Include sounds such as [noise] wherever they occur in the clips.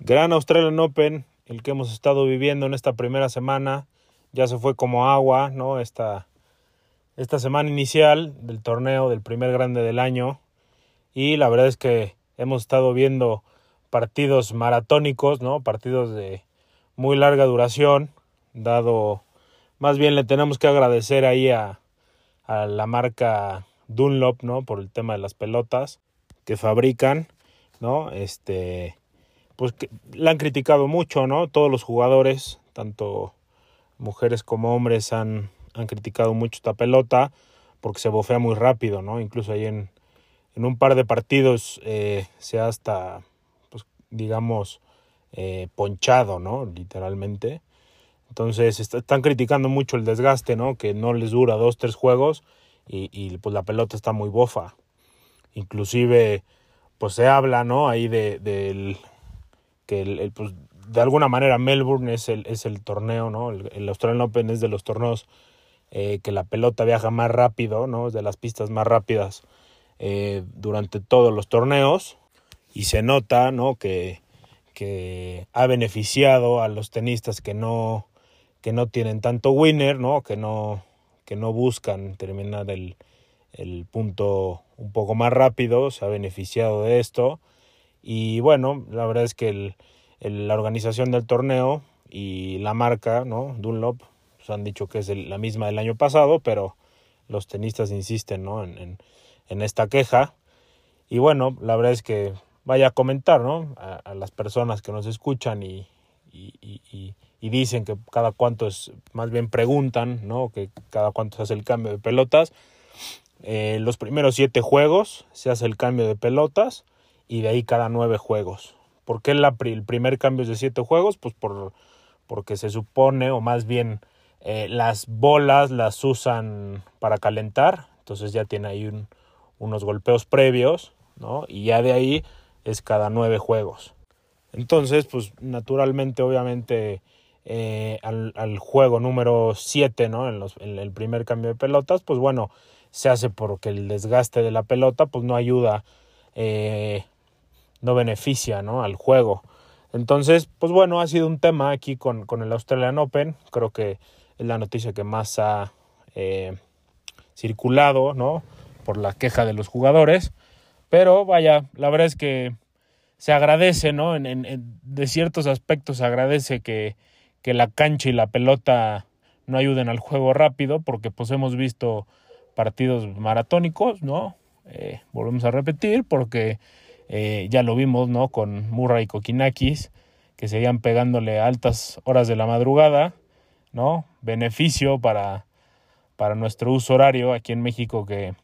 Gran Australian Open, el que hemos estado viviendo en esta primera semana, ya se fue como agua, ¿no? Esta, esta semana inicial del torneo, del primer grande del año. Y la verdad es que hemos estado viendo partidos maratónicos, ¿no? Partidos de muy larga duración, dado, más bien le tenemos que agradecer ahí a, a la marca Dunlop, ¿no? Por el tema de las pelotas que fabrican, ¿no? Este, pues la han criticado mucho, ¿no? Todos los jugadores, tanto mujeres como hombres, han, han criticado mucho esta pelota porque se bofea muy rápido, ¿no? Incluso ahí en, en un par de partidos eh, se ha hasta, pues, digamos, eh, ponchado, ¿no? Literalmente. Entonces están criticando mucho el desgaste, ¿no? Que no les dura dos, tres juegos y, y pues la pelota está muy bofa. Inclusive, pues se habla, ¿no? Ahí de, del que el, pues, de alguna manera Melbourne es el, es el torneo, ¿no? El, el Australian Open es de los torneos eh, que la pelota viaja más rápido, ¿no? Es de las pistas más rápidas eh, durante todos los torneos y se nota, ¿no? Que, que ha beneficiado a los tenistas que no, que no tienen tanto winner, ¿no? Que no, que no buscan terminar el, el punto un poco más rápido, se ha beneficiado de esto y bueno, la verdad es que la organización del torneo y la marca, ¿no? Dunlop, pues han dicho que es la misma del año pasado, pero los tenistas insisten, ¿no? En, esta queja. Y bueno, la verdad es que vaya a comentar, ¿no? A, las personas que nos escuchan y, dicen que cada cuánto más bien preguntan, ¿no? Que cada cuánto se hace el cambio de pelotas. Eh, los primeros siete juegos se hace el cambio de pelotas y de ahí cada nueve juegos. ¿Por qué el primer cambio es de siete juegos? Pues por, porque se supone, o más bien eh, las bolas las usan para calentar, entonces ya tiene ahí un, unos golpeos previos, ¿no? Y ya de ahí es cada nueve juegos. Entonces, pues naturalmente, obviamente, eh, al, juego número 7, ¿no? En, los, el primer cambio de pelotas, pues bueno, se hace porque el desgaste de la pelota, pues no ayuda eh, no beneficia ¿no? al juego. Entonces, pues bueno, ha sido un tema aquí con, con el Australian Open. Creo que es la noticia que más ha eh, circulado, ¿no? Por la queja de los jugadores. Pero vaya, la verdad es que se agradece, ¿no? En, en, de ciertos aspectos se agradece que, que la cancha y la pelota no ayuden al juego rápido, porque pues hemos visto partidos maratónicos, ¿no? Eh, volvemos a repetir, porque eh, ya lo vimos, ¿no? Con Murray y Kokinakis, que seguían pegándole a altas horas de la madrugada, ¿no? Beneficio para, para nuestro uso horario aquí en México que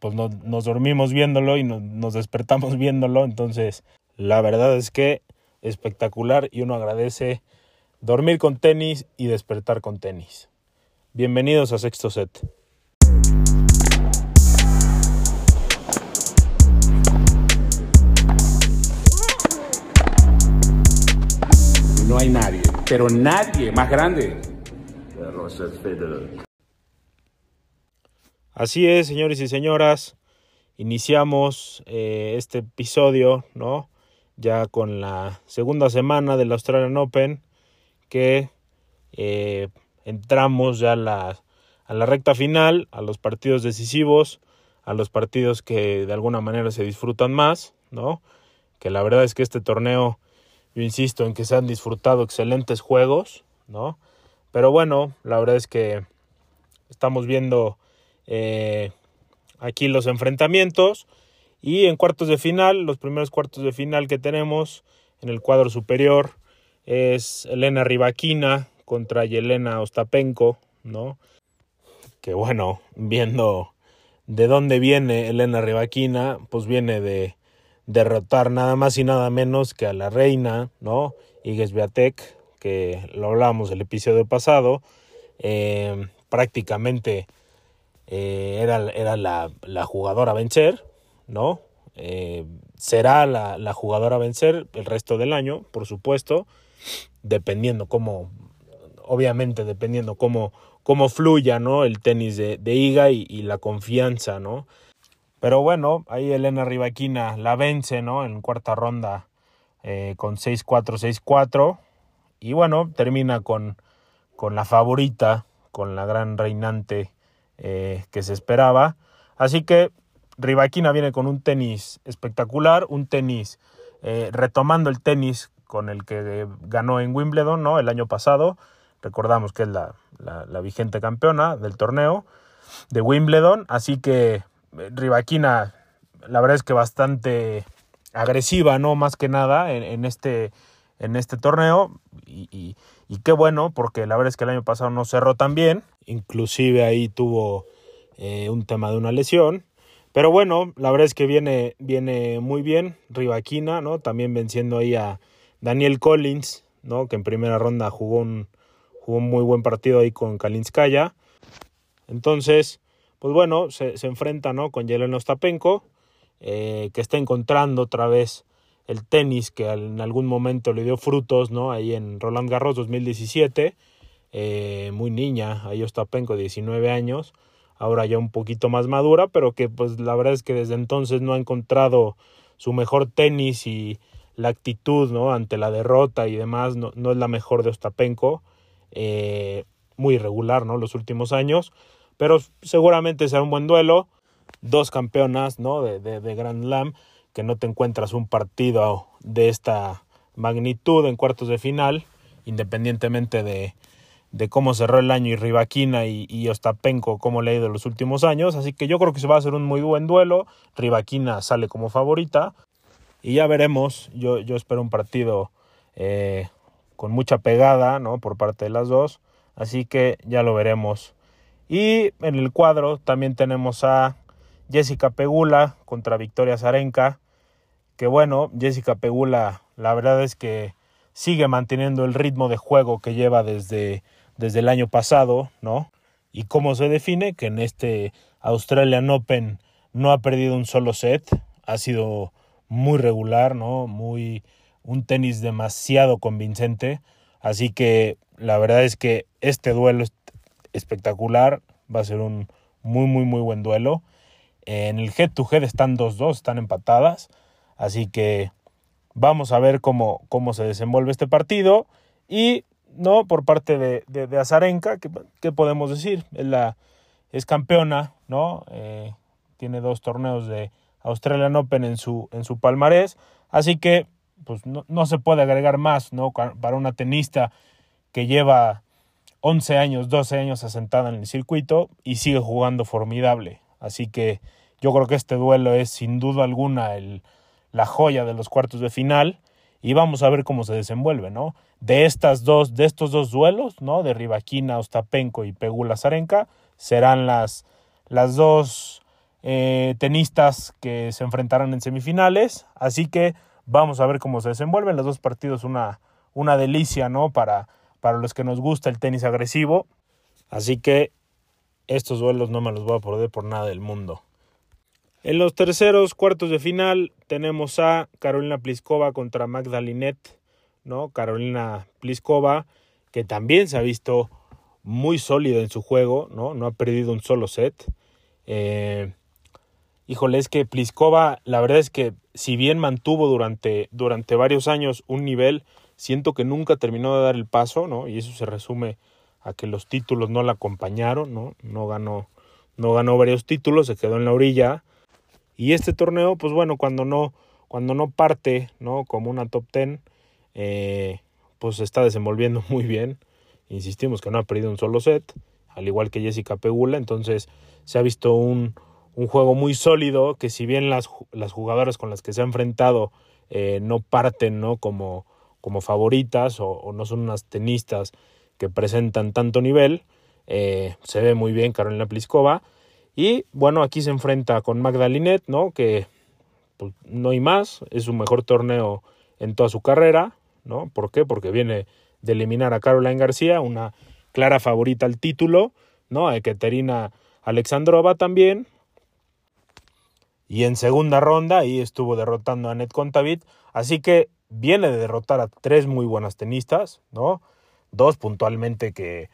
pues no, nos dormimos viéndolo y no, nos despertamos viéndolo. Entonces, la verdad es que espectacular y uno agradece dormir con tenis y despertar con tenis. Bienvenidos a Sexto Set. No hay nadie, pero nadie más grande. Así es, señores y señoras, iniciamos eh, este episodio, ¿no? Ya con la segunda semana del Australian Open, que eh, entramos ya la, a la recta final, a los partidos decisivos, a los partidos que de alguna manera se disfrutan más, ¿no? Que la verdad es que este torneo yo insisto en que se han disfrutado excelentes juegos, ¿no? Pero bueno, la verdad es que estamos viendo eh, aquí los enfrentamientos y en cuartos de final, los primeros cuartos de final que tenemos en el cuadro superior es Elena Rivaquina contra Yelena Ostapenko, ¿no? Que bueno, viendo de dónde viene Elena Rivaquina, pues viene de derrotar nada más y nada menos que a la reina, ¿no? Igues Beatek, que lo hablamos el episodio pasado, eh, prácticamente eh, era, era la, la, jugadora a vencer, ¿no? Eh, será la, la, jugadora a vencer el resto del año, por supuesto, dependiendo cómo, obviamente dependiendo cómo, cómo fluya, ¿no? El tenis de, de Iga y la confianza, ¿no? Pero bueno, ahí Elena Rivaquina la vence, ¿no? En cuarta ronda eh, con 6-4, 6-4. Y bueno, termina con, con la favorita, con la gran reinante eh, que se esperaba. Así que Rivaquina viene con un tenis espectacular, un tenis eh, retomando el tenis con el que ganó en Wimbledon ¿no? el año pasado. Recordamos que es la, la, vigente campeona del torneo de Wimbledon. Así que Rivaquina, la verdad es que bastante agresiva, ¿no? Más que nada en, este, en este torneo. Y, qué bueno, porque la verdad es que el año pasado no cerró tan bien. Inclusive ahí tuvo eh, un tema de una lesión. Pero bueno, la verdad es que viene, viene muy bien. Rivaquina, ¿no? También venciendo ahí a Daniel Collins, ¿no? Que en primera ronda jugó un, jugó un muy buen partido ahí con Kalinskaya. Entonces, pues bueno, se, enfrenta, ¿no? Con Yelena Ostapenko, eh, que está encontrando otra vez el tenis que en algún momento le dio frutos, ¿no? Ahí en Roland Garros 2017. Eh, muy niña, ahí Ostapenko, 19 años ahora ya un poquito más madura, pero que pues la verdad es que desde entonces no ha encontrado su mejor tenis y la actitud ¿no? ante la derrota y demás no, no es la mejor de Ostapenko, eh, muy irregular ¿no? los últimos años, pero seguramente será un buen duelo, dos campeonas ¿no? de, de, de Grand Slam, que no te encuentras un partido de esta magnitud en cuartos de final, independientemente de, de cómo cerró el año y Rivaquina y, y, Ostapenko cómo le ha ido los últimos años. Así que yo creo que se va a hacer un muy buen duelo. Rivaquina sale como favorita. Y ya veremos. Yo, yo espero un partido eh, con mucha pegada ¿no? por parte de las dos. Así que ya lo veremos. Y en el cuadro también tenemos a Jessica Pegula contra Victoria Zarenka. Que bueno, Jessica Pegula, la verdad es que sigue manteniendo el ritmo de juego que lleva desde desde el año pasado, ¿no? Y cómo se define que en este Australian Open no ha perdido un solo set, ha sido muy regular, ¿no? Muy un tenis demasiado convincente, así que la verdad es que este duelo espectacular, va a ser un muy muy muy buen duelo. En el head to head están 2-2, están empatadas, así que vamos a ver cómo, cómo se desenvuelve este partido y ¿no? Por parte de, de, Azarenka, ¿qué, podemos decir? Es, la, es campeona, ¿no? Eh, tiene dos torneos de Australian Open en su, en su palmarés, así que pues no, no, se puede agregar más, ¿no? Para una tenista que lleva 11 años, 12 años asentada en el circuito y sigue jugando formidable. Así que yo creo que este duelo es sin duda alguna el, la joya de los cuartos de final y vamos a ver cómo se desenvuelve, ¿no? De estas dos, de estos dos duelos, ¿no? De Rivaquina, Ostapenko y Pegula Zarenka, serán las, las dos eh, tenistas que se enfrentarán en semifinales, así que vamos a ver cómo se desenvuelven los dos partidos, una, una delicia, ¿no? Para, para los que nos gusta el tenis agresivo, así que estos duelos no me los voy a perder por nada del mundo. En los terceros cuartos de final tenemos a Carolina Pliskova contra Magdalinet, ¿no? Carolina Pliskova, que también se ha visto muy sólida en su juego, ¿no? No ha perdido un solo set. Eh, híjole, es que Pliskova, la verdad es que si bien mantuvo durante, durante varios años un nivel, siento que nunca terminó de dar el paso, ¿no? Y eso se resume a que los títulos no la acompañaron, ¿no? No ganó, no ganó varios títulos, se quedó en la orilla y este torneo, pues bueno, cuando no, cuando no parte, ¿no? Como una top ten, eh, pues se está desenvolviendo [laughs] muy bien. Insistimos que no ha perdido un solo set, al igual que Jessica Pegula. Entonces se ha visto un, un juego muy sólido que si bien las, las jugadoras con las que se ha enfrentado eh, no parten ¿no? Como, como favoritas o, no son unas tenistas que presentan tanto nivel, eh, se ve muy bien Carolina Pliskova y bueno, aquí se enfrenta con Magdalinet, ¿no? Que pues, no hay más, es su mejor torneo en toda su carrera, ¿no? ¿Por qué? Porque viene de eliminar a Caroline García, una clara favorita al título, ¿no? A Ekaterina Alexandrova también. Y en segunda ronda ahí estuvo derrotando a Net Contavit, así que viene de derrotar a tres muy buenas tenistas, ¿no? Dos puntualmente que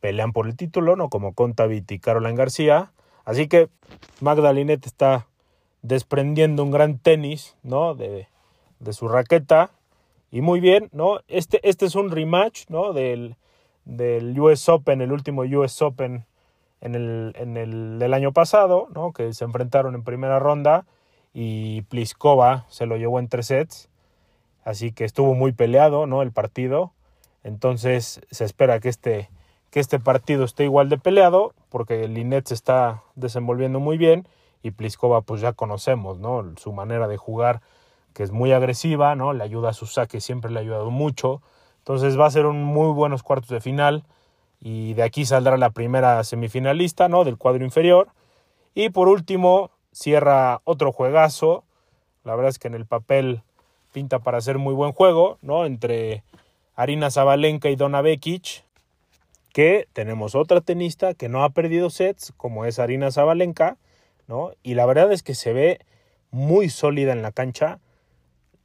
pelean por el título, ¿no? Como Contavit y Caroline García. Así que Magdalinet está desprendiendo un gran tenis, ¿no? De, de su raqueta. y muy bien, ¿no? Este, este es un rematch, ¿no? Del, del US Open, el último US Open en el, en el del año pasado, ¿no? Que se enfrentaron en primera ronda y Pliskova se lo llevó en tres sets. Así que estuvo muy peleado, ¿no? El partido. Entonces se espera que este, que este partido esté igual de peleado, porque Linet se está desenvolviendo muy bien y Pliskova pues ya conocemos, ¿no? Su manera de jugar que es muy agresiva, ¿no? Le ayuda a su saque, siempre le ha ayudado mucho. Entonces va a ser un muy buenos cuartos de final y de aquí saldrá la primera semifinalista, ¿no? Del cuadro inferior. Y por último cierra otro juegazo. La verdad es que en el papel pinta para ser muy buen juego, ¿no? Entre Arina Zabalenka y Donna Vekic, que tenemos otra tenista que no ha perdido sets, como es Arina Zabalenka, ¿no? Y la verdad es que se ve muy sólida en la cancha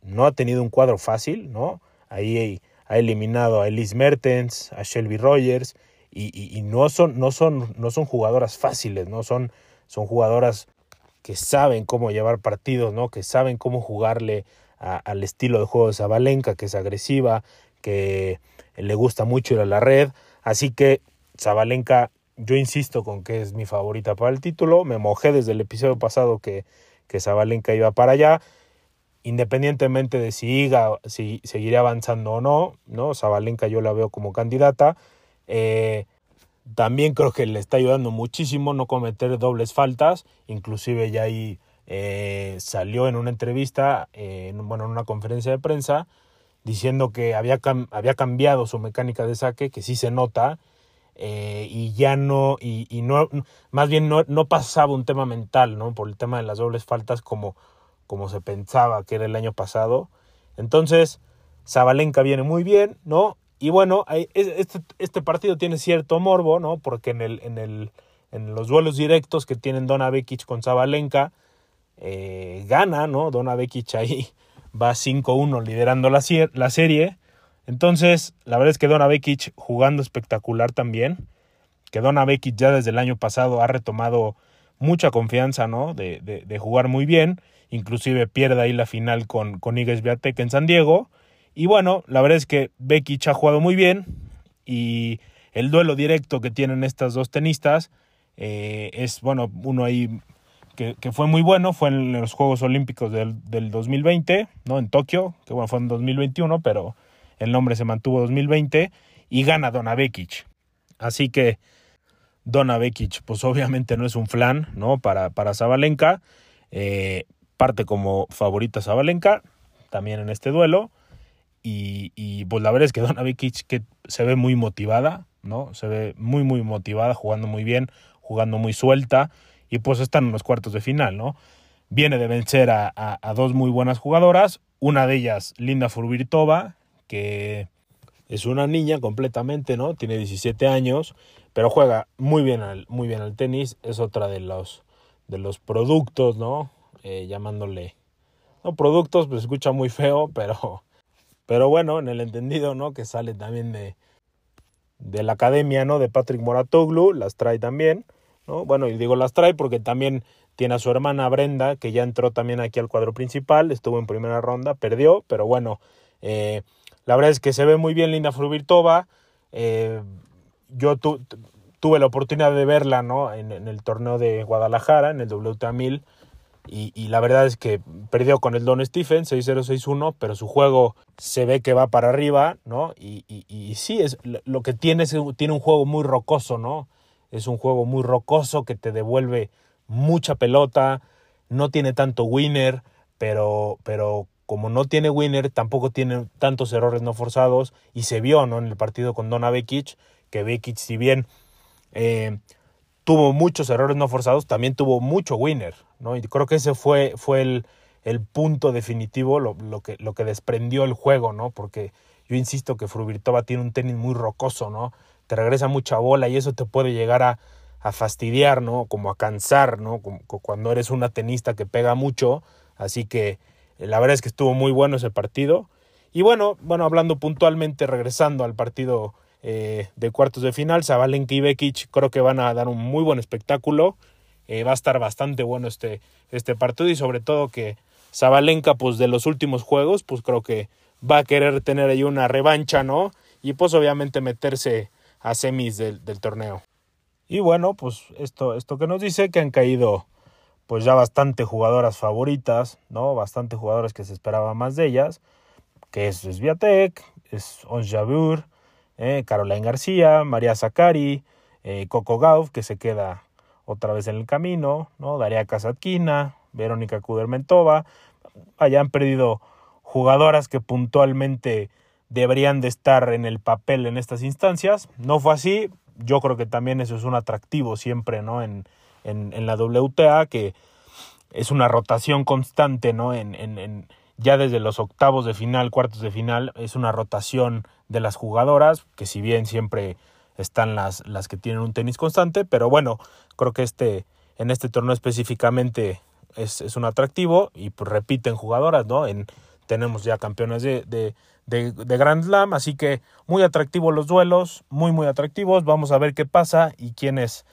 no ha tenido un cuadro fácil, ¿no? Ahí ha eliminado a Elise Mertens, a Shelby Rogers, y, no, son, no, son, no son jugadoras fáciles, ¿no? Son, son jugadoras que saben cómo llevar partidos, ¿no? Que saben cómo jugarle al estilo de juego de Zabalenka, que es agresiva, que le gusta mucho ir a la red. Así que Zabalenka, yo insisto con que es mi favorita para el título. Me mojé desde el episodio pasado que, que Zabalenka iba para allá independientemente de si si seguirá avanzando o no, ¿no? Zabalenka yo la veo como candidata. Eh, también creo que le está ayudando muchísimo no cometer dobles faltas, inclusive ya ahí eh, salió en una entrevista, bueno, en una conferencia de prensa, diciendo que había, había cambiado su mecánica de saque, que sí se nota, eh, y ya no, y, no, más bien no, no pasaba un tema mental, ¿no? Por el tema de las dobles faltas como como se pensaba que era el año pasado. Entonces, Zabalenka viene muy bien, ¿no? Y bueno, este, este partido tiene cierto morbo, ¿no? Porque en, el, en, el, en los duelos directos que tienen Dona Vekic con Zabalenka, eh, gana, ¿no? Dona Vekic ahí [laughs] va 5-1 liderando la, la, serie. Entonces, la verdad es que Dona Vekic jugando espectacular también. Que Dona Vekic ya desde el año pasado ha retomado mucha confianza, ¿no? De, de, jugar muy bien inclusive pierde ahí la final con, con Igues en San Diego. Y bueno, la verdad es que Becky ha jugado muy bien y el duelo directo que tienen estas dos tenistas eh, es, bueno, uno ahí que, fue muy bueno, fue en los Juegos Olímpicos del, del 2020, ¿no? En Tokio, que bueno, fue en 2021, pero el nombre se mantuvo 2020 y gana Dona Bekic. Así que Dona Bekic, pues obviamente no es un flan, ¿no? Para, para Zabalenka. Eh, parte como favorita Zabalenka, también en este duelo. Y, pues la verdad es que Donna Vikic que se ve muy motivada, ¿no? Se ve muy, muy motivada, jugando muy bien, jugando muy suelta. Y pues están en los cuartos de final, ¿no? Viene de vencer a, a, dos muy buenas jugadoras. Una de ellas, Linda Furvirtova, que es una niña completamente, ¿no? Tiene 17 años, pero juega muy bien al, muy bien al tenis. Es otra de los, de los productos, ¿no? Eh, llamándole no productos, pues escucha muy feo, pero, pero bueno, en el entendido, ¿no? Que sale también de, de la academia, ¿no? De Patrick Moratoglu, las trae también, ¿no? Bueno, y digo las trae porque también tiene a su hermana Brenda, que ya entró también aquí al cuadro principal, estuvo en primera ronda, perdió, pero bueno, eh, la verdad es que se ve muy bien Linda Fruvirtova. Eh, yo tuve la oportunidad de verla, ¿no? En, en, el torneo de Guadalajara, en el WTA 1000 y, la verdad es que perdió con el Don Stephen 6-0-6-1, pero su juego se ve que va para arriba, ¿no? Y, y, sí, es, lo que tiene es tiene un juego muy rocoso, ¿no? Es un juego muy rocoso que te devuelve mucha pelota, no tiene tanto winner, pero, pero como no tiene winner, tampoco tiene tantos errores no forzados y se vio, ¿no? En el partido con Dona Vekic, que Vekic, si bien eh, tuvo muchos errores no forzados, también tuvo mucho winner, ¿no? Y creo que ese fue, fue el, el punto definitivo, lo, lo, que, lo que desprendió el juego, ¿no? Porque yo insisto que Fruvirtova tiene un tenis muy rocoso, ¿no? Te regresa mucha bola y eso te puede llegar a, fastidiar, ¿no? Como a cansar, ¿no? Como, cuando eres una tenista que pega mucho. Así que eh, la verdad es que estuvo muy bueno ese partido. Y bueno, bueno, hablando puntualmente, regresando al partido eh, de cuartos de final. Zabalenka y Bekic creo que van a dar un muy buen espectáculo. Eh, va a estar bastante bueno este, este partido y sobre todo que Zabalenka, pues de los últimos juegos, pues creo que va a querer tener ahí una revancha, ¿no? Y pues obviamente meterse a semis del, del torneo. Y bueno, pues esto, esto que nos dice que han caído pues ya bastante jugadoras favoritas, ¿no? Bastante jugadoras que se esperaba más de ellas, que es Sviatek, es Onjabur, eh, Caroline García, María Zakari, eh, Coco Gauff, que se queda otra vez en el camino, ¿no? Daria Kazatkina, Verónica Kudermentova, hayan perdido jugadoras que puntualmente deberían de estar en el papel en estas instancias. No fue así, yo creo que también eso es un atractivo siempre, ¿no? En, en, en la WTA, que es una rotación constante, ¿no? En, en, ya desde los octavos de final, cuartos de final, es una rotación de las jugadoras, que si bien siempre están las, las que tienen un tenis constante, pero bueno, creo que este, en este torneo específicamente es, es un atractivo y pues repiten jugadoras, ¿no? En, tenemos ya campeones de, de, de, Grand Slam, así que muy atractivos los duelos, muy muy atractivos, vamos a ver qué pasa y quiénes,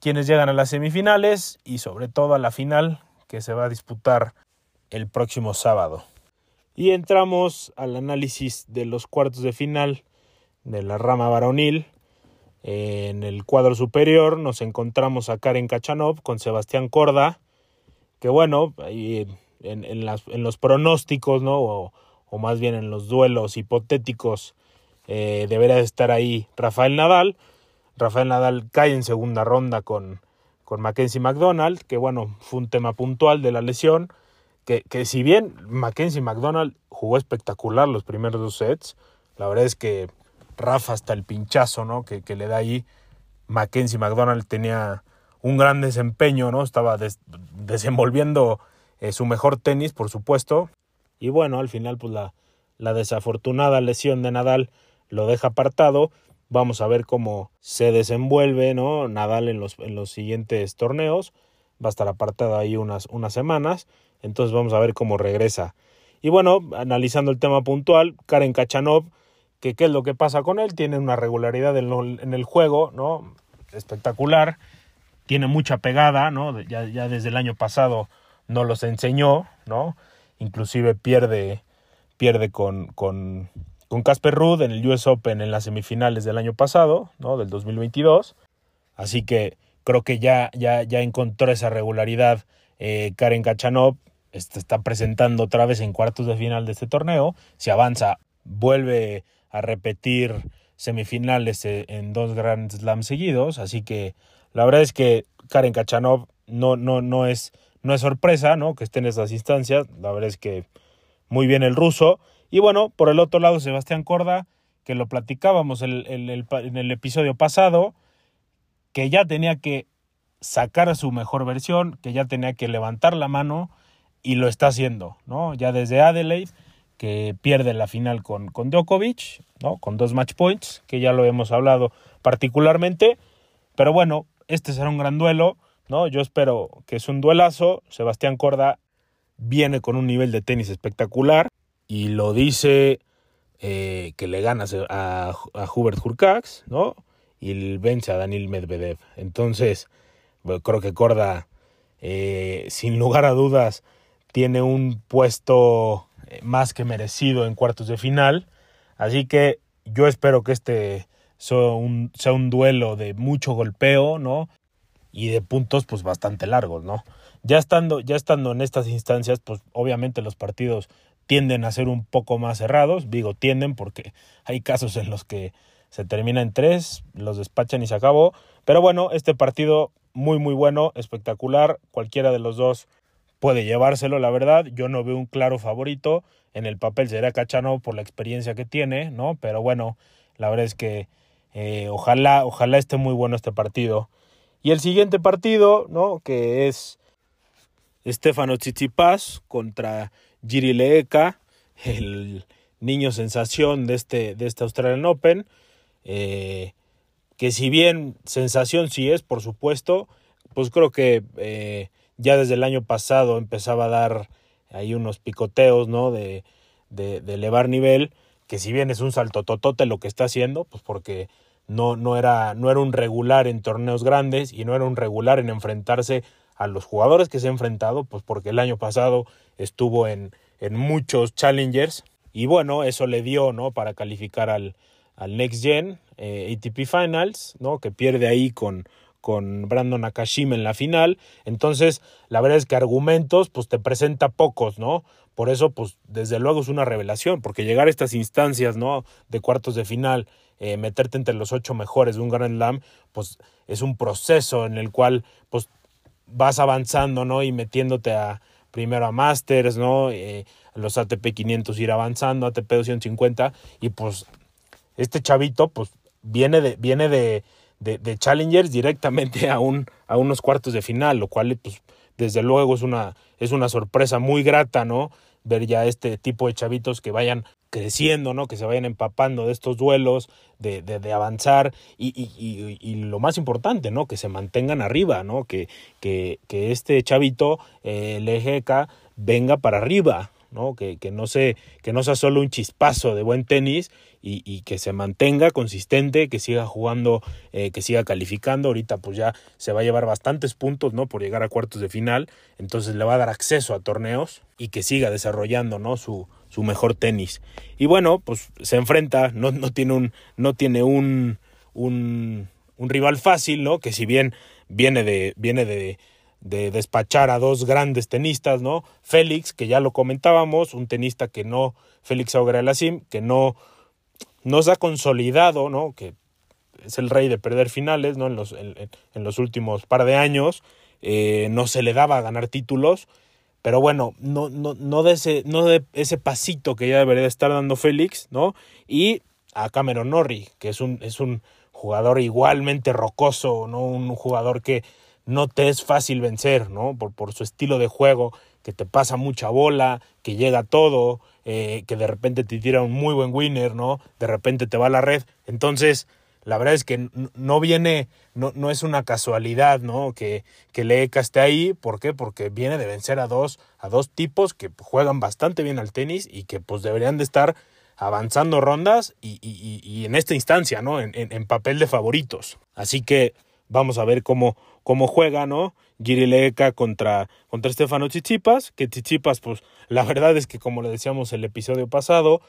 quiénes llegan a las semifinales y sobre todo a la final que se va a disputar el próximo sábado. Y entramos al análisis de los cuartos de final de la rama varonil. En el cuadro superior nos encontramos a Karen Kachanov con Sebastián Corda, que bueno, en, en, los pronósticos, ¿no? O, más bien en los duelos hipotéticos, eh, debería estar ahí Rafael Nadal. Rafael Nadal cae en segunda ronda con, con Mackenzie McDonald, que bueno, fue un tema puntual de la lesión, que, que si bien Mackenzie McDonald jugó espectacular los primeros dos sets, la verdad es que Rafa hasta el pinchazo, ¿no? Que, que le da ahí. Mackenzie McDonald tenía un gran desempeño, ¿no? Estaba des desenvolviendo eh, su mejor tenis, por supuesto. Y bueno, al final, pues la, la desafortunada lesión de Nadal lo deja apartado. Vamos a ver cómo se desenvuelve, ¿no? Nadal en los, en los siguientes torneos. Va a estar apartado ahí unas, unas semanas. Entonces vamos a ver cómo regresa. Y bueno, analizando el tema puntual, Karen Kachanov, que qué es lo que pasa con él, tiene una regularidad en, el juego, ¿no? Espectacular, tiene mucha pegada, ¿no? Ya, ya desde el año pasado no los enseñó, ¿no? Inclusive pierde, pierde con, con, con Casper Ruud en el US Open en las semifinales del año pasado, ¿no? Del 2022. Así que creo que ya, ya, ya encontró esa regularidad eh, Karen Kachanov, este, está presentando otra vez en cuartos de final de este torneo. Si avanza, vuelve a repetir semifinales eh, en dos Grand Slam seguidos. Así que la verdad es que Karen Kachanov no, no, no, es, no es sorpresa ¿no? que esté en esas instancias. La verdad es que muy bien el ruso. Y bueno, por el otro lado, Sebastián Corda, que lo platicábamos el, el, en el episodio pasado, que ya tenía que sacar a su mejor versión, que ya tenía que levantar la mano y lo está haciendo, ¿no? Ya desde Adelaide, que pierde la final con, con Djokovic, ¿no? Con dos match points, que ya lo hemos hablado particularmente, pero bueno, este será un gran duelo, ¿no? Yo espero que es un duelazo, Sebastián Corda viene con un nivel de tenis espectacular y lo dice eh, que le gana a, Hubert Hurkacz, ¿no? Y vence a Daniel Medvedev. Entonces, creo que Corda, eh, sin lugar a dudas, tiene un puesto más que merecido en cuartos de final. Así que yo espero que este sea un, sea un duelo de mucho golpeo, ¿no? Y de puntos, pues bastante largos, ¿no? Ya estando, ya estando en estas instancias, pues obviamente los partidos tienden a ser un poco más cerrados. Digo, tienden porque hay casos en los que se termina en tres, los despachan y se acabó. Pero bueno, este partido muy, muy bueno, espectacular. Cualquiera de los dos puede llevárselo, la verdad. Yo no veo un claro favorito. En el papel será Cachano por la experiencia que tiene, ¿no? Pero bueno, la verdad es que eh, ojalá, ojalá esté muy bueno este partido. Y el siguiente partido, ¿no? Que es Stefano Tsitsipas contra Giri Leeka, el niño sensación de este, de este Australian Open. Eh, que si bien sensación sí es, por supuesto, pues creo que eh, ya desde el año pasado empezaba a dar ahí unos picoteos, ¿no? De, de, de elevar nivel, que si bien es un salto totote lo que está haciendo, pues porque no, no, era, no era un regular en torneos grandes y no era un regular en enfrentarse a los jugadores que se ha enfrentado, pues porque el año pasado estuvo en, en muchos challengers Y bueno, eso le dio, ¿no? Para calificar al, al Next Gen eh, ATP Finals, ¿no? Que pierde ahí con, con Brandon Nakashima en la final. Entonces, la verdad es que argumentos, pues te presenta pocos, ¿no? Por eso, pues, desde luego es una revelación, porque llegar a estas instancias, ¿no? De cuartos de final, eh, meterte entre los ocho mejores de un Grand Slam, pues es un proceso en el cual, pues, vas avanzando, ¿no? Y metiéndote a primero a Masters, ¿no? Eh, los ATP 500 ir avanzando, ATP 250, y pues este chavito, pues, viene de, viene de, de, Challengers directamente a, un, a unos cuartos de final, lo cual, pues, desde luego es una, es una sorpresa muy grata, ¿no? Ver ya este tipo de chavitos que vayan creciendo, ¿no? Que se vayan empapando de estos duelos, de, de, avanzar y, y, y, lo más importante, ¿no? Que se mantengan arriba, ¿no? Que, que, que este chavito, eh, el EGK, venga para arriba, ¿no? Que, no sea solo un chispazo de buen tenis y, que se mantenga consistente, que siga jugando, eh, que siga calificando. Ahorita pues ya se va a llevar bastantes puntos, ¿no? Por llegar a cuartos de final, entonces le va a dar acceso a torneos y que siga desarrollando, ¿no? Su, mejor tenis. Y bueno, pues se enfrenta, no, tiene un, un rival fácil, ¿no? Que si bien viene de, viene de de despachar a dos grandes tenistas, ¿no? Félix, que ya lo comentábamos, un tenista que no, Félix Auger-Aliassime, que no nos ha consolidado, ¿no? Que es el rey de perder finales, ¿no? En los, en, los últimos par de años, eh, no se le daba a ganar títulos, pero bueno, no, no, no, de ese, no de ese pasito que ya debería estar dando Félix, ¿no? Y a Cameron Norrie, que es un, es un jugador igualmente rocoso, ¿no? Un jugador que no te es fácil vencer, ¿no? Por, por su estilo de juego, que te pasa mucha bola, que llega todo, eh, que de repente te tira un muy buen winner, ¿no? De repente te va a la red. Entonces, la verdad es que no viene, no, no es una casualidad, ¿no? Que, que Leca esté ahí. ¿Por qué? Porque viene de vencer a dos, a dos tipos que juegan bastante bien al tenis y que pues deberían de estar avanzando rondas y, y, y en esta instancia, ¿no? En, en, en papel de favoritos. Así que vamos a ver cómo, cómo juega, ¿no? Giri contra, contra Stefano Chichipas, que Chichipas, pues la verdad es que como le decíamos el episodio pasado,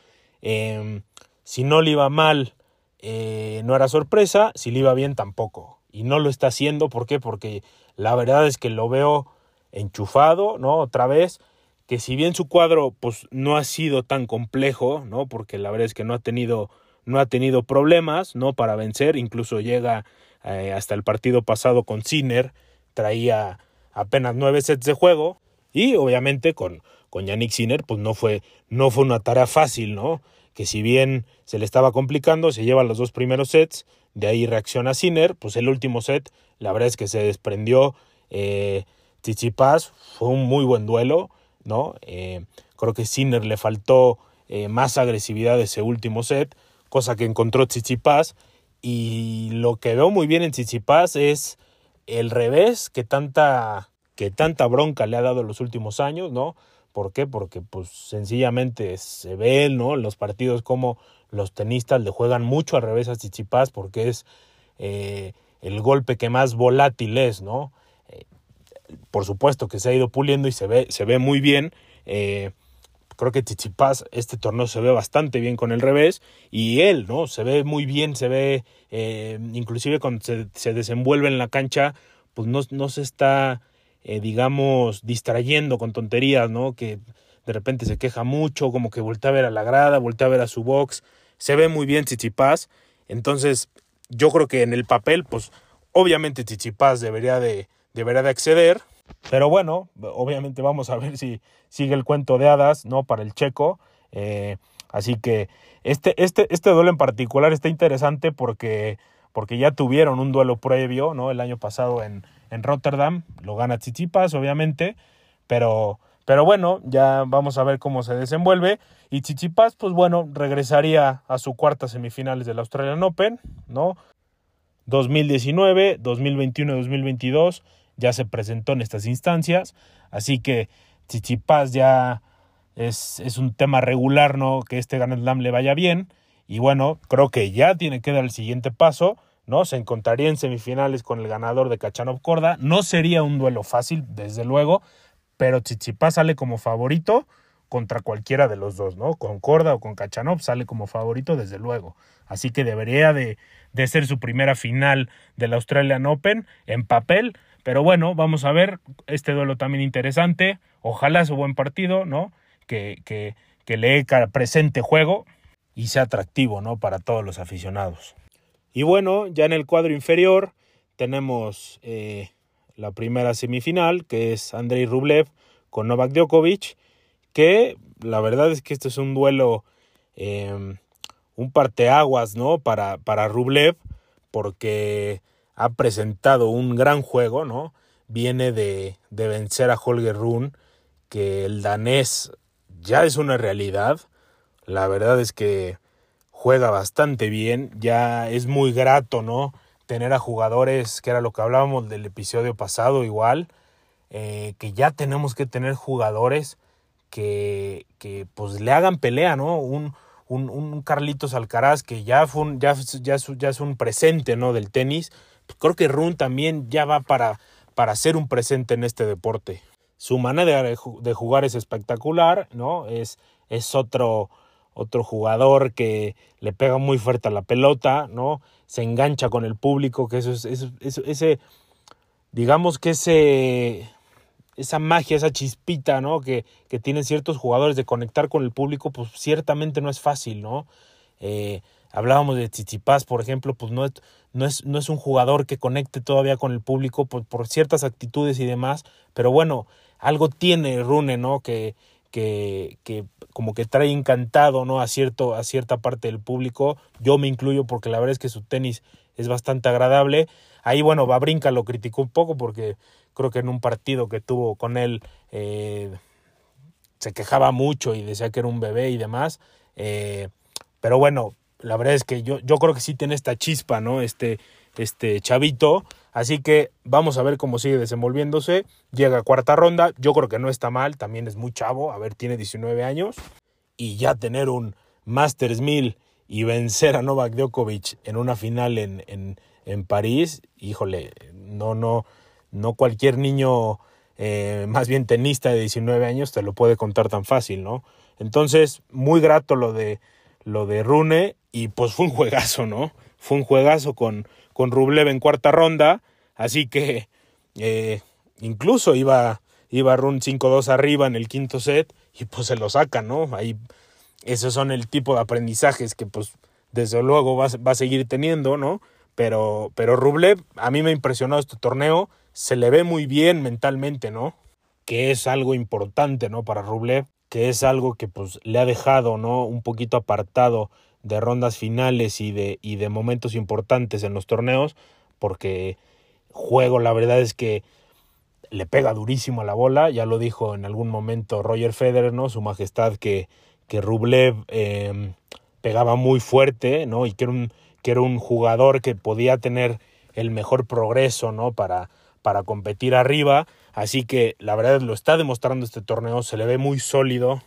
em, si no le iba mal, eh, no era sorpresa, si le iba bien tampoco. Y no lo está haciendo, ¿por qué? Porque la verdad es que lo veo enchufado, ¿no? Otra vez, que si bien su cuadro pues no ha sido tan complejo, ¿no? Porque la verdad es que no ha tenido no ha tenido problemas, ¿no? Para vencer, incluso llega eh, hasta el partido pasado con Sinner, traía apenas nueve sets de juego y obviamente con, con Yannick Sinner pues no fue, no fue una tarea fácil, ¿no? Que si bien se le estaba complicando, se lleva los dos primeros sets, de ahí reacciona Sinner, pues el último set, la verdad es que se desprendió eh, Tsitsipas, fue un muy buen duelo, ¿no? Eh, creo que Sinner le faltó eh, más agresividad ese último set, cosa que encontró Tsitsipas y lo que veo muy bien en Tsitsipas es el revés que tanta, que tanta bronca le ha dado en los últimos años, ¿no? ¿Por qué? Porque pues sencillamente se ve, ¿no? En los partidos como los tenistas le juegan mucho al revés a Tsitsipas porque es eh, el golpe que más volátil es, ¿no? Eh, por supuesto que se ha ido puliendo y se ve, se ve muy bien. Eh, Creo que Tsitsipas este torneo se ve bastante bien con el revés y él, ¿no? Se ve muy bien, se ve, eh, inclusive cuando se, desenvuelve en la cancha, pues no, no se está, eh, digamos, distrayendo con tonterías, ¿no? Que de repente se queja mucho, como que voltea a ver a la grada, voltea a ver a su box, se ve muy bien Tsitsipas, entonces yo creo que en el papel, pues obviamente Tsitsipas debería de, debería de acceder, pero bueno, obviamente vamos a ver si sigue el cuento de hadas, ¿no? Para el checo. Eh, así que este, este, este duelo en particular está interesante porque, porque ya tuvieron un duelo previo, ¿no? El año pasado en, en Rotterdam. Lo gana Tsitsipas, obviamente. Pero, pero bueno, ya vamos a ver cómo se desenvuelve. Y Tsitsipas, pues bueno, regresaría a su cuarta semifinales del Australian Open, ¿no? 2019, 2021 2022 ya se presentó en estas instancias, así que Chichipas ya es, un tema regular, ¿no? Que este Grand le vaya bien, y bueno, creo que ya tiene que dar el siguiente paso, ¿no? Se encontraría en semifinales con el ganador de Kachanov Korda, no sería un duelo fácil, desde luego, pero Chichipas sale como favorito contra cualquiera de los dos, ¿no? Con Korda o con Kachanov sale como favorito desde luego. Así que debería de, de ser su primera final del Australian Open en papel. Pero bueno, vamos a ver este duelo también interesante. Ojalá su buen partido, ¿no? Que, que, que le presente juego y sea atractivo, ¿no? Para todos los aficionados. Y bueno, ya en el cuadro inferior tenemos eh, la primera semifinal, que es Andrei Rublev con Novak Djokovic, que la verdad es que este es un duelo, em, un parteaguas, ¿no? Para, para Rublev, porque ha presentado un gran juego, ¿no? Viene de, de vencer a Holger Rune, que el danés ya es una realidad. La verdad es que juega bastante bien, ya es muy grato, ¿no? Tener a jugadores, que era lo que hablábamos del episodio pasado igual, eh, que ya tenemos que tener jugadores que, que pues le hagan pelea, ¿no? Un, un, un Carlitos Alcaraz que ya, fue un, ya, ya, ya es un presente, ¿no? Del tenis. Creo que Run también ya va para, para ser un presente en este deporte. Su manera de, jugar es espectacular, ¿no? Es, es otro, otro jugador que le pega muy fuerte a la pelota, ¿no? Se engancha con el público, que eso es, ese, digamos que ese, esa magia, esa chispita, ¿no? Que, que, tienen ciertos jugadores de conectar con el público, pues ciertamente no es fácil, ¿no? Eh, hablábamos de Tsitsipas, por ejemplo, pues no es, no es, no es un jugador que conecte todavía con el público por, por ciertas actitudes y demás, pero bueno, algo tiene Rune, ¿no? Que, que, que como que trae encantado ¿no? a, cierto, a cierta parte del público. Yo me incluyo porque la verdad es que su tenis es bastante agradable. Ahí, bueno, Babrinka lo criticó un poco porque creo que en un partido que tuvo con él eh, se quejaba mucho y decía que era un bebé y demás. Eh, pero bueno, la verdad es que yo, yo creo que sí tiene esta chispa, ¿no? Este, este chavito. Así que vamos a ver cómo sigue desenvolviéndose. Llega a cuarta ronda. Yo creo que no está mal. También es muy chavo. A ver, tiene 19 años. Y ya tener un Masters 1000 y vencer a Novak Djokovic en una final en, en, en París, híjole, no, no, no cualquier niño, eh, más bien tenista de 19 años, te lo puede contar tan fácil, ¿no? Entonces, muy grato lo de, lo de Rune y pues fue un juegazo, ¿no? Fue un juegazo con, con Rublev en cuarta ronda, así que eh, incluso iba, iba Run 5-2 arriba en el quinto set y pues se lo saca, ¿no? Ahí esos son el tipo de aprendizajes que pues desde luego va, va a seguir teniendo, ¿no? Pero, pero Rublev, a mí me ha impresionado este torneo, se le ve muy bien mentalmente, ¿no? Que es algo importante, ¿no? Para Rublev, que es algo que pues le ha dejado, ¿no? Un poquito apartado de rondas finales y de, y de momentos importantes en los torneos, porque juego la verdad es que le pega durísimo a la bola, ya lo dijo en algún momento Roger Federer, ¿no? Su majestad que, que Rublev em, pegaba muy fuerte, ¿no? Y que era, un, que era un jugador que podía tener el mejor progreso, ¿no? Para, para competir arriba, así que la verdad lo está demostrando este torneo, se le ve muy sólido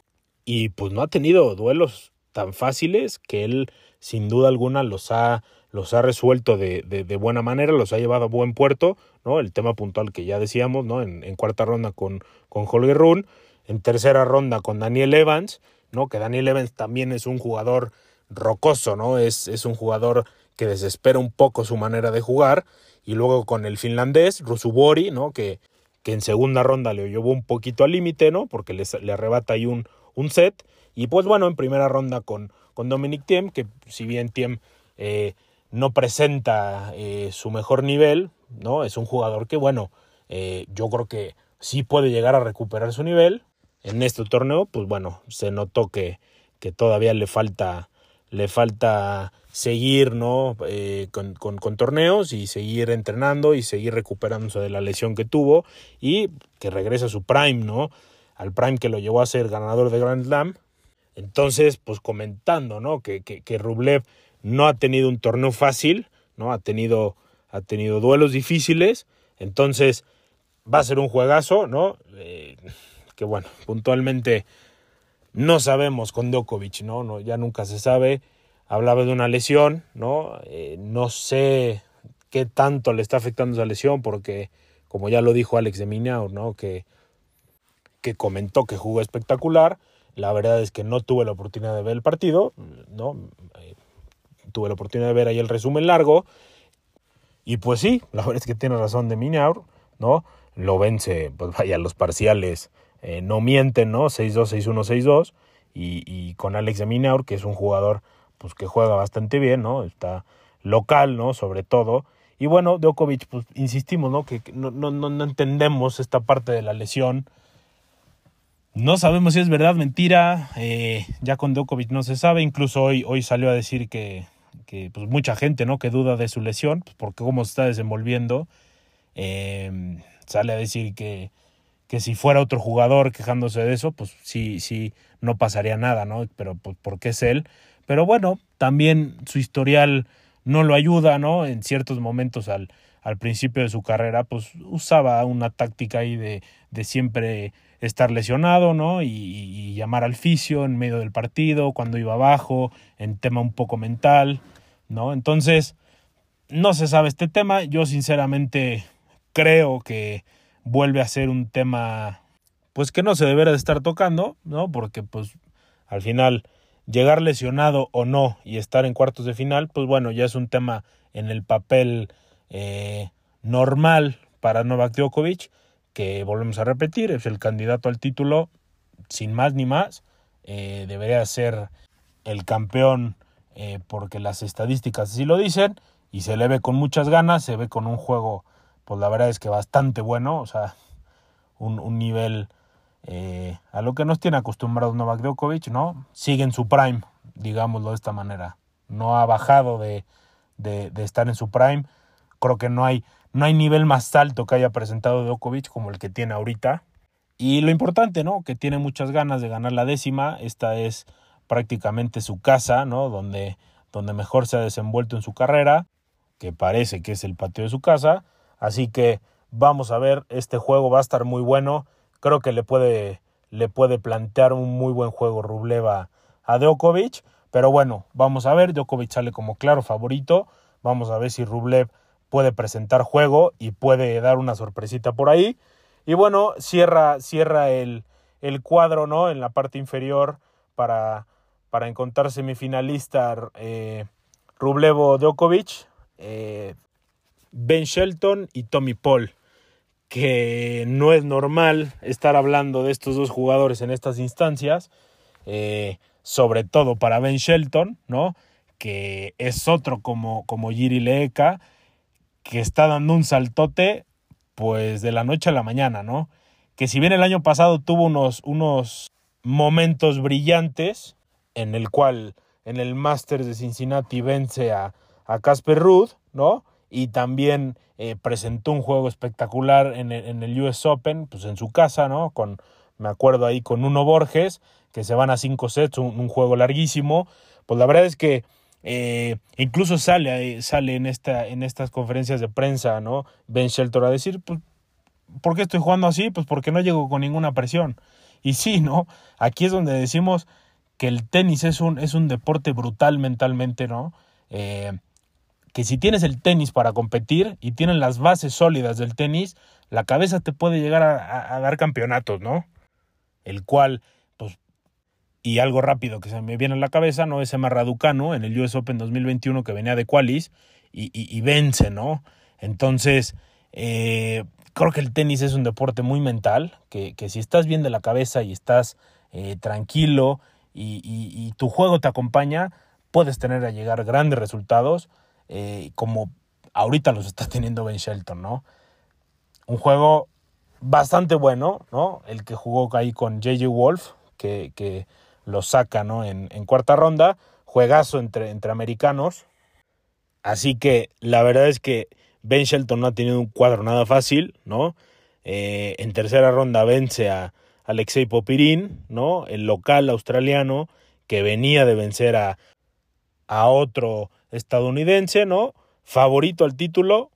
y pues no ha tenido duelos tan fáciles que él sin duda alguna los ha, los ha resuelto de, de, buena manera, los ha llevado a buen puerto, ¿no? El tema puntual que ya decíamos, ¿no? En, cuarta ronda con, con Holger Rune, en tercera ronda con Daniel Evans, ¿no? Que Daniel Evans también es un jugador rocoso, ¿no? Es, es un jugador que desespera un poco su manera de jugar. Y luego con el finlandés, Rusubori, ¿no? Que, que en segunda ronda le llevó un poquito al límite, ¿no? Porque le, le arrebata ahí un, un set. Y pues bueno, en primera ronda con, con Dominic Thiem, que si bien Thiem eh, no presenta eh, su mejor nivel, ¿no? Es un jugador que, bueno, eh, yo creo que sí puede llegar a recuperar su nivel. En este torneo, pues bueno, se notó que, que todavía le falta, le falta seguir, ¿no? Con, con, torneos y seguir entrenando y seguir recuperándose de la lesión que tuvo y que regrese a su prime, ¿no? Al prime que lo llevó a ser ganador de Grand Slam entonces, pues comentando, ¿no? Que, que, que, Rublev no ha tenido un torneo fácil, ¿no? Ha tenido, ha tenido duelos difíciles. Entonces, va a ser un juegazo, ¿no? Eh, que bueno, puntualmente no sabemos con Djokovic, ¿no? no ya nunca se sabe. Hablaba de una lesión, ¿no? Eh, no sé qué tanto le está afectando esa lesión, porque, como ya lo dijo Alex de Minao, ¿no? Que, que comentó que jugó espectacular La verdad es que no tuve la oportunidad de ver el partido, ¿no? Eh, tuve la oportunidad de ver ahí el resumen largo. Y pues sí, la verdad es que tiene razón de Minaur, ¿no? Lo vence, pues vaya, los parciales eh, no mienten, ¿no? 6-2, 6-1, 6-2. Y, y con Alex de Minaur, que es un jugador pues que juega bastante bien, ¿no? Está local, ¿no? Sobre todo. Y bueno, Djokovic, pues insistimos, ¿no? Que no, no, no entendemos esta parte de la lesión. No sabemos si es verdad, mentira. Eh, ya con Djokovic no se sabe. Incluso hoy, hoy salió a decir que, que pues mucha gente, ¿no? Que duda de su lesión, pues porque cómo se está desenvolviendo. Eh, sale a decir que, que si fuera otro jugador quejándose de eso, pues sí, sí, no pasaría nada, ¿no? Pero pues porque es él. Pero bueno, también su historial no lo ayuda, ¿no? En ciertos momentos al, al principio de su carrera, pues usaba una táctica ahí de, de siempre estar lesionado, ¿no? Y, llamar al fisio en medio del partido, cuando iba abajo, en tema un poco mental, ¿no? Entonces, no se sabe este tema. Yo sinceramente creo que vuelve a ser un tema, pues que no se debería de estar tocando, ¿no? Porque, pues, al final llegar lesionado o no y estar en cuartos de final, pues bueno, ya es un tema en el papel eh, normal para Novak Djokovic, que volvemos a repetir, es el candidato al título, sin más ni más, eh, debería ser el campeón eh, porque las estadísticas así lo dicen, y se le ve con muchas ganas, se ve con un juego, pues la verdad es que bastante bueno, o sea, un, nivel eh, a lo que nos tiene acostumbrados Novak Djokovic, ¿no? Sigue en su prime, digámoslo de esta manera. No ha bajado de, de, estar en su prime. Creo que no hay, no hay nivel más alto que haya presentado Djokovic como el que tiene ahorita. Y lo importante, ¿no? Que tiene muchas ganas de ganar la décima. Esta es prácticamente su casa, ¿no? Donde, donde mejor se ha desenvuelto en su carrera, que parece que es el patio de su casa. Así que vamos a ver, este juego va a estar muy bueno creo que le puede, le puede plantear un muy buen juego Rubleva a Djokovic. Pero bueno, vamos a ver, Djokovic sale como claro favorito. Vamos a ver si Rublev puede presentar juego y puede dar una sorpresita por ahí. Y bueno, cierra, cierra el, el cuadro ¿no? en la parte inferior para, para encontrar semifinalista eh, Rublevo Djokovic, eh, Ben Shelton y Tommy Paul que no es normal estar hablando de estos dos jugadores en estas instancias, eh, sobre todo para Ben Shelton, ¿no? que es otro como, como Giri que está dando un saltote pues de la noche a la mañana, ¿no? Que si bien el año pasado tuvo unos, unos momentos brillantes, en el cual en el Masters de Cincinnati vence a Casper Ruud, ¿no? y también eh, presentó un juego espectacular en el, en el, US Open, pues en su casa, ¿no? Con, me acuerdo ahí con Uno Borges, que se van a cinco sets, un, juego larguísimo. Pues la verdad es que eh, incluso sale, sale en, esta, en estas conferencias de prensa, ¿no? Ben Shelton a decir, pues, ¿por qué estoy jugando así? Pues porque no llego con ninguna presión. Y sí, ¿no? Aquí es donde decimos que el tenis es un, es un deporte brutal mentalmente, ¿no? Eh, que si tienes el tenis para competir y tienes las bases sólidas del tenis, la cabeza te puede llegar a, dar campeonatos, ¿no? El cual, y algo rápido que se me viene a la cabeza, ¿no? Ese Marraducano en el US Open 2021 que venía de Qualis y, y, vence, ¿no? Entonces, eh, creo que el tenis es un deporte muy mental, que, que si estás bien de la cabeza y estás eh, tranquilo y, y tu juego te acompaña, puedes tener a llegar grandes resultados eh, como ahorita los está teniendo Ben Shelton, ¿no? Un juego bastante bueno, ¿no? El que jugó ahí con JJ Wolf, que, que lo saca, ¿no? En, cuarta ronda, juegazo entre, entre americanos. Así que la verdad es que Ben Shelton no ha tenido un cuadro nada fácil, ¿no? Eh, en tercera ronda vence a Alexei Popirín, ¿no? El local australiano que venía de vencer a, a otro estadounidense, ¿no? Favorito al título,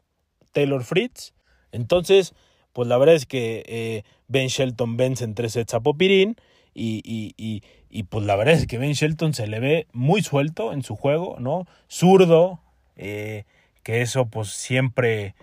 Taylor Fritz. Entonces, pues la verdad es que eh, Ben Shelton vence en tres sets a Popirín. Y, y, y, pues la verdad es que Ben Shelton se le ve muy suelto en su juego, ¿no? Zurdo, eh, que eso pues siempre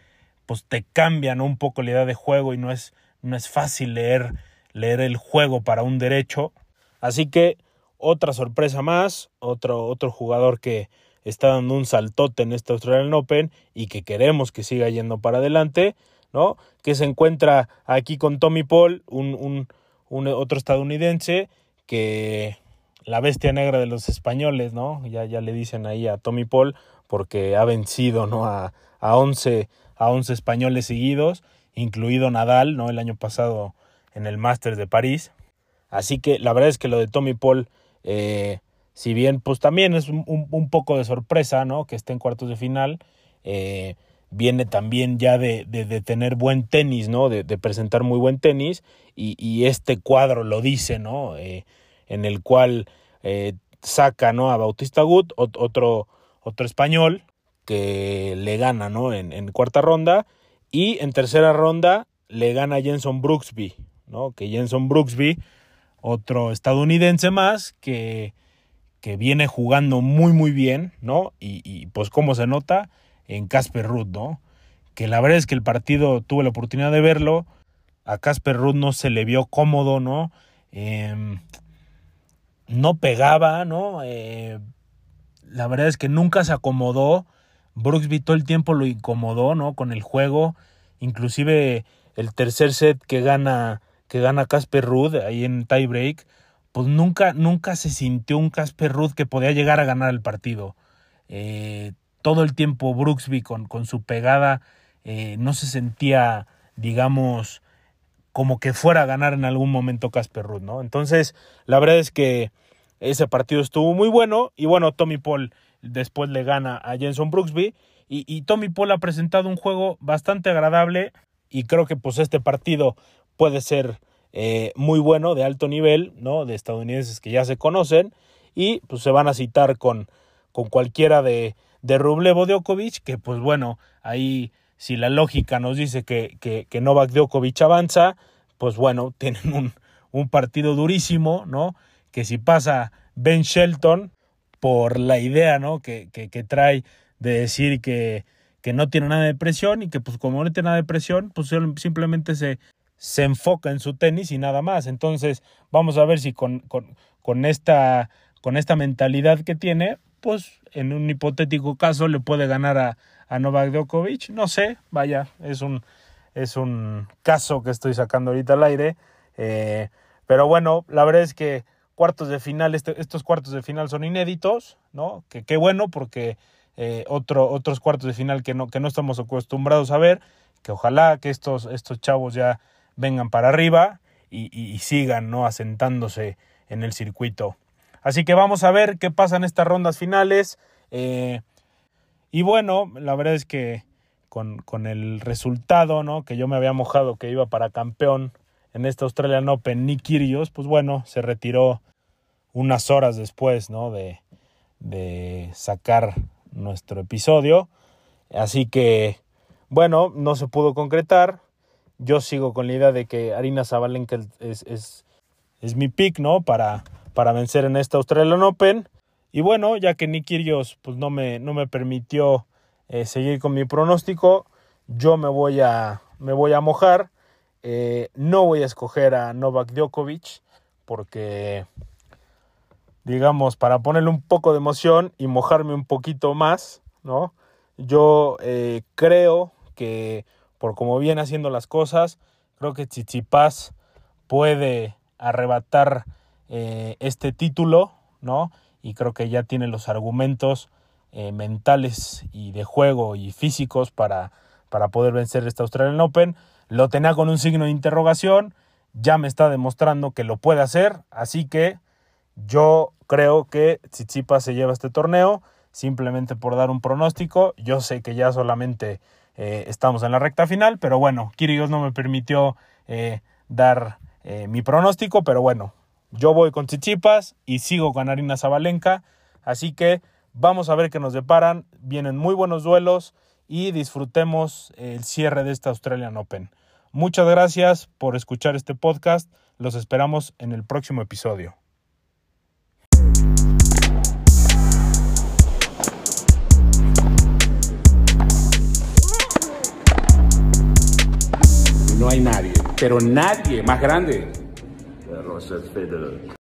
pues te cambia un poco la idea de juego y no es, no es fácil leer, leer el juego para un derecho. Así que otra sorpresa más, otro, otro jugador que está dando un saltote en este Australian Open y que queremos que siga yendo para adelante, ¿no? Que se encuentra aquí con Tommy Paul, un, otro estadounidense que la bestia negra de los españoles, ¿no? Ya, ya le dicen ahí a Tommy Paul porque ha vencido, ¿no? A, a, 11, a 11 españoles seguidos, incluido Nadal, ¿no? El año pasado en el Masters de París. Así que la verdad es que lo de Tommy Paul, eh, si bien pues también es un, un, poco de sorpresa, ¿no? Que esté en cuartos de final, eh, viene también ya de, de, tener buen tenis, ¿no? De, presentar muy buen tenis y, este cuadro lo dice, ¿no? Eh, en el cual eh, saca, ¿no? A Bautista Gut, otro, otro español que le gana, ¿no? En, en, cuarta ronda y en tercera ronda le gana a Jenson Brooksby, ¿no? Que Jenson Brooksby, otro estadounidense más que, que viene jugando muy, muy bien, ¿no? Y, y pues como se nota, en Casper Ruth, ¿no? Que la verdad es que el partido tuve la oportunidad de verlo. A Casper Ruth no se le vio cómodo, ¿no? Em, no pegaba, ¿no? Eh, la verdad es que nunca se acomodó. Brooksby todo el tiempo lo incomodó, ¿no? Con el juego. Inclusive el tercer set que gana que gana Casper Ruth ahí en tiebreak, pues nunca, nunca se sintió un Casper Ruth que podía llegar a ganar el partido. Eh, todo el tiempo Brooksby con, con su pegada eh, no se sentía, digamos, como que fuera a ganar en algún momento Casper Ruth, ¿no? Entonces, la verdad es que ese partido estuvo muy bueno y bueno, Tommy Paul después le gana a Jenson Brooksby y, Tommy Paul ha presentado un juego bastante agradable y creo que pues este partido puede ser eh, muy bueno, de alto nivel, ¿no? De estadounidenses que ya se conocen y pues se van a citar con, con cualquiera de, de Rublevo Djokovic, que pues bueno, ahí si la lógica nos dice que, que, que Novak Djokovic avanza, pues bueno, [laughs] tienen un, un partido durísimo, ¿no? Que si pasa Ben Shelton, por la idea, ¿no? Que, que, que trae de decir que, que no tiene nada de presión y que pues como no tiene nada de presión, pues simplemente se, se enfoca en su tenis y nada más. Entonces, vamos a ver si con, con, con, esta, con esta mentalidad que tiene, pues en un hipotético caso le puede ganar a, a Novak Djokovic. No sé, vaya, es un, es un caso que estoy sacando ahorita al aire. Eh, pero bueno, la verdad es que cuartos de final, este, estos cuartos de final son inéditos, ¿no? Que qué bueno porque eh, otro, otros cuartos de final que no, que no estamos acostumbrados a ver, que ojalá que estos, estos chavos ya vengan para arriba y, y, sigan, ¿no? Asentándose en el circuito Así que vamos a ver qué pasa en estas rondas finales. Eh, y bueno, la verdad es que con, con, el resultado, ¿no? Que yo me había mojado que iba para campeón en esta Australian Open, Nick Kyrgios, pues bueno, se retiró unas horas después, ¿no? De, de sacar nuestro episodio. Así que, bueno, no se pudo concretar. Yo sigo con la idea de que Arina Zabalenka es, es, es mi pick, ¿no? Para, para vencer en esta Australian Open. Y bueno, ya que Nick pues, no, me, no me permitió eh, seguir con mi pronóstico, yo me voy a, me voy a mojar. Eh, no voy a escoger a Novak Djokovic porque, digamos, para ponerle un poco de emoción y mojarme un poquito más, ¿no? Yo eh, creo que, por como viene haciendo las cosas, creo que Tsitsipas puede arrebatar eh, este título, ¿no? Y creo que ya tiene los argumentos eh, mentales y de juego y físicos para, para poder vencer esta Australian Open. Lo tenía con un signo de interrogación, ya me está demostrando que lo puede hacer, así que yo creo que Tsitsipas se lleva este torneo simplemente por dar un pronóstico. Yo sé que ya solamente eh, estamos en la recta final, pero bueno, Kyrgios no me permitió dar mi pronóstico, pero bueno, yo voy con Chichipas y sigo con Arina Zabalenka. Así que vamos a ver qué nos deparan. Vienen muy buenos duelos y disfrutemos el cierre de esta Australian Open. Muchas gracias por escuchar este podcast. Los esperamos en el próximo episodio. No hay nadie, pero nadie más grande Roger Federer.